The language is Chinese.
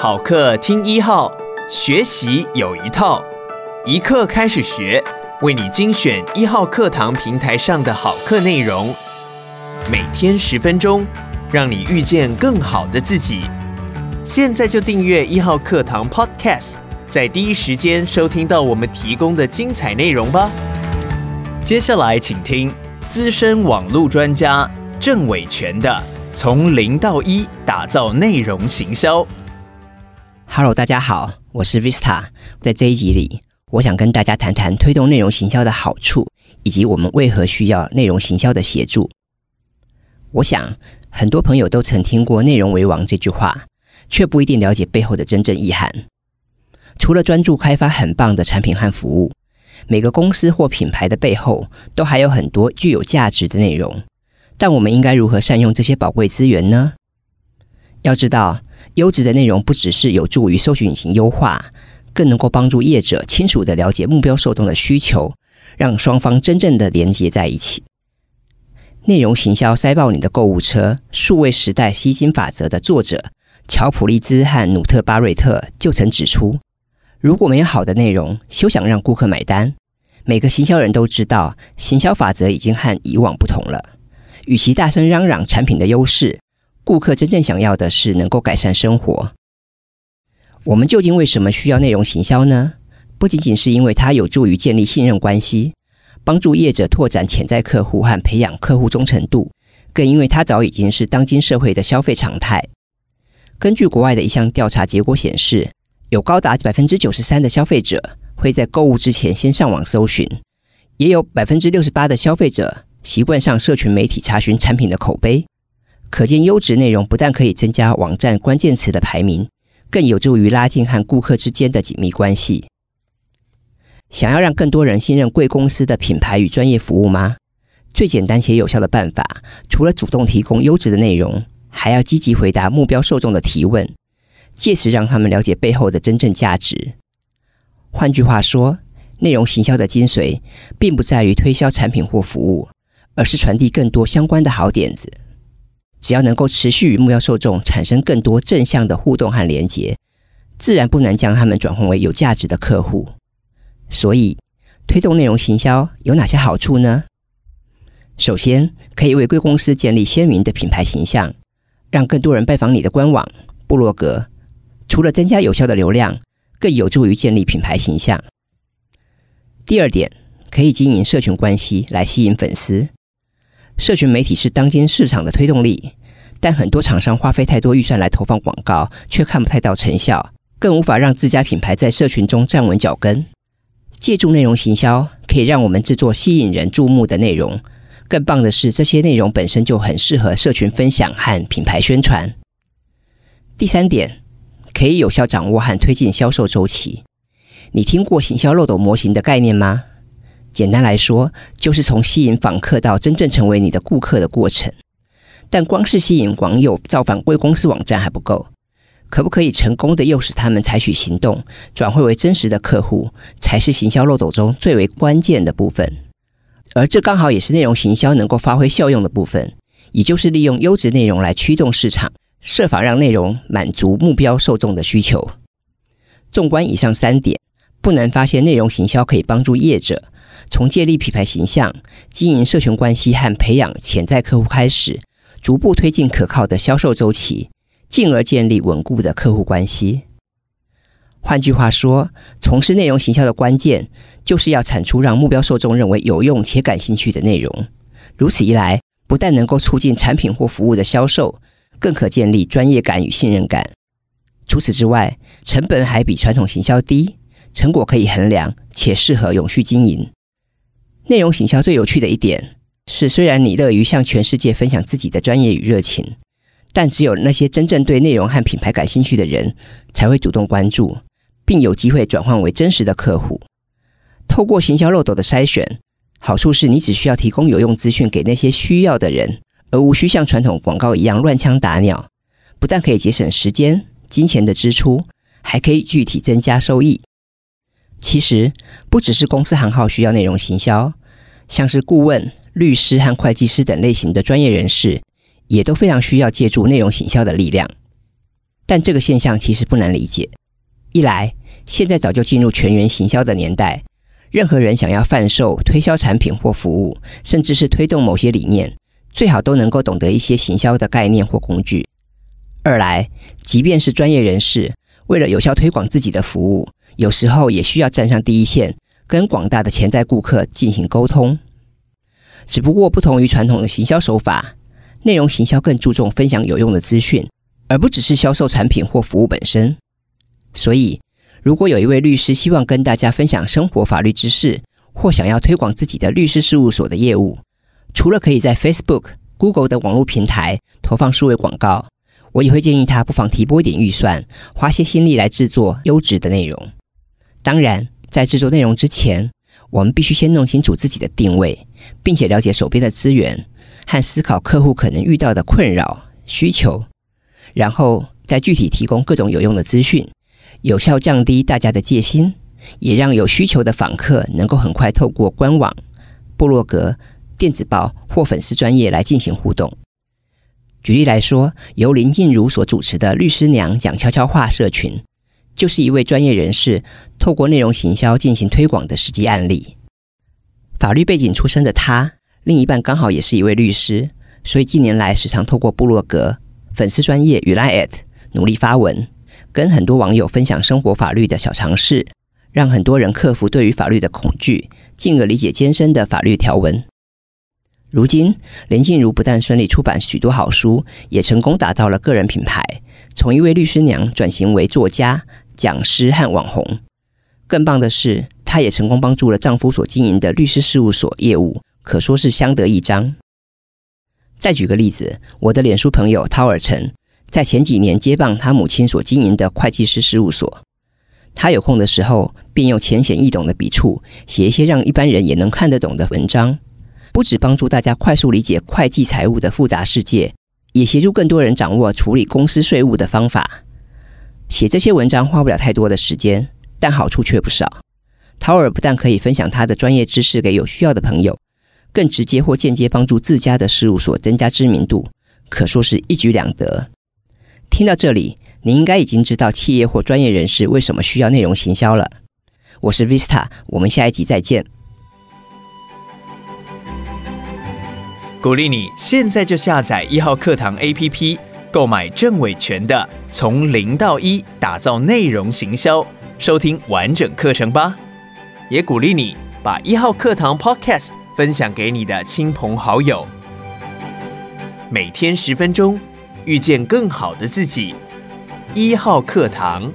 好课听一号，学习有一套，一课开始学，为你精选一号课堂平台上的好课内容，每天十分钟，让你遇见更好的自己。现在就订阅一号课堂 Podcast，在第一时间收听到我们提供的精彩内容吧。接下来请听资深网络专家郑伟权的《从零到一打造内容行销》。Hello，大家好，我是 Vista。在这一集里，我想跟大家谈谈推动内容行销的好处，以及我们为何需要内容行销的协助。我想，很多朋友都曾听过“内容为王”这句话，却不一定了解背后的真正意涵。除了专注开发很棒的产品和服务，每个公司或品牌的背后，都还有很多具有价值的内容。但我们应该如何善用这些宝贵资源呢？要知道，优质的内容不只是有助于搜寻引擎优化，更能够帮助业者清楚地了解目标受众的需求，让双方真正的连接在一起。内容行销塞爆你的购物车，数位时代吸金法则的作者乔普利兹和努特巴瑞特就曾指出，如果没有好的内容，休想让顾客买单。每个行销人都知道，行销法则已经和以往不同了。与其大声嚷嚷产品的优势，顾客真正想要的是能够改善生活。我们究竟为什么需要内容行销呢？不仅仅是因为它有助于建立信任关系，帮助业者拓展潜在客户和培养客户忠诚度，更因为它早已经是当今社会的消费常态。根据国外的一项调查结果显示，有高达百分之九十三的消费者会在购物之前先上网搜寻，也有百分之六十八的消费者习惯上社群媒体查询产品的口碑。可见，优质内容不但可以增加网站关键词的排名，更有助于拉近和顾客之间的紧密关系。想要让更多人信任贵公司的品牌与专业服务吗？最简单且有效的办法，除了主动提供优质的内容，还要积极回答目标受众的提问，借此让他们了解背后的真正价值。换句话说，内容行销的精髓，并不在于推销产品或服务，而是传递更多相关的好点子。只要能够持续与目标受众产生更多正向的互动和连结，自然不难将他们转换为有价值的客户。所以，推动内容行销有哪些好处呢？首先，可以为贵公司建立鲜明的品牌形象，让更多人拜访你的官网、部落格。除了增加有效的流量，更有助于建立品牌形象。第二点，可以经营社群关系来吸引粉丝。社群媒体是当今市场的推动力，但很多厂商花费太多预算来投放广告，却看不太到成效，更无法让自家品牌在社群中站稳脚跟。借助内容行销，可以让我们制作吸引人注目的内容。更棒的是，这些内容本身就很适合社群分享和品牌宣传。第三点，可以有效掌握和推进销售周期。你听过行销漏斗模型的概念吗？简单来说，就是从吸引访客到真正成为你的顾客的过程。但光是吸引网友造访贵公司网站还不够，可不可以成功的诱使他们采取行动，转化为真实的客户，才是行销漏斗中最为关键的部分。而这刚好也是内容行销能够发挥效用的部分，也就是利用优质内容来驱动市场，设法让内容满足目标受众的需求。纵观以上三点，不难发现，内容行销可以帮助业者。从建立品牌形象、经营社群关系和培养潜在客户开始，逐步推进可靠的销售周期，进而建立稳固的客户关系。换句话说，从事内容行销的关键，就是要产出让目标受众认为有用且感兴趣的内容。如此一来，不但能够促进产品或服务的销售，更可建立专业感与信任感。除此之外，成本还比传统行销低，成果可以衡量，且适合永续经营。内容行销最有趣的一点是，虽然你乐于向全世界分享自己的专业与热情，但只有那些真正对内容和品牌感兴趣的人，才会主动关注，并有机会转换为真实的客户。透过行销漏斗的筛选，好处是你只需要提供有用资讯给那些需要的人，而无需像传统广告一样乱枪打鸟。不但可以节省时间、金钱的支出，还可以具体增加收益。其实，不只是公司行号需要内容行销。像是顾问、律师和会计师等类型的专业人士，也都非常需要借助内容行销的力量。但这个现象其实不难理解。一来，现在早就进入全员行销的年代，任何人想要贩售、推销产品或服务，甚至是推动某些理念，最好都能够懂得一些行销的概念或工具。二来，即便是专业人士，为了有效推广自己的服务，有时候也需要站上第一线，跟广大的潜在顾客进行沟通。只不过，不同于传统的行销手法，内容行销更注重分享有用的资讯，而不只是销售产品或服务本身。所以，如果有一位律师希望跟大家分享生活法律知识，或想要推广自己的律师事务所的业务，除了可以在 Facebook、Google 的网络平台投放数位广告，我也会建议他不妨提拨一点预算，花些心力来制作优质的内容。当然，在制作内容之前，我们必须先弄清楚自己的定位，并且了解手边的资源和思考客户可能遇到的困扰需求，然后再具体提供各种有用的资讯。有效降低大家的戒心，也让有需求的访客能够很快透过官网、部落格、电子报或粉丝专页来进行互动。举例来说，由林静茹所主持的“律师娘讲悄悄话”社群，就是一位专业人士透过内容行销进行推广的实际案例。法律背景出身的他，另一半刚好也是一位律师，所以近年来时常透过部落格、粉丝专页与 LINE@ 努力发文。跟很多网友分享生活法律的小常识，让很多人克服对于法律的恐惧，进而理解艰深的法律条文。如今，林静茹不但顺利出版许多好书，也成功打造了个人品牌，从一位律师娘转型为作家、讲师和网红。更棒的是，她也成功帮助了丈夫所经营的律师事务所业务，可说是相得益彰。再举个例子，我的脸书朋友陶尔陈。在前几年接棒他母亲所经营的会计师事务所，他有空的时候便用浅显易懂的笔触写一些让一般人也能看得懂的文章，不只帮助大家快速理解会计财务的复杂世界，也协助更多人掌握处理公司税务的方法。写这些文章花不了太多的时间，但好处却不少。涛尔不但可以分享他的专业知识给有需要的朋友，更直接或间接帮助自家的事务所增加知名度，可说是一举两得。听到这里，您应该已经知道企业或专业人士为什么需要内容行销了。我是 Vista，我们下一集再见。鼓励你现在就下载一号课堂 APP，购买郑伟权的《从零到一打造内容行销》，收听完整课程吧。也鼓励你把一号课堂 Podcast 分享给你的亲朋好友，每天十分钟。遇见更好的自己，一号课堂。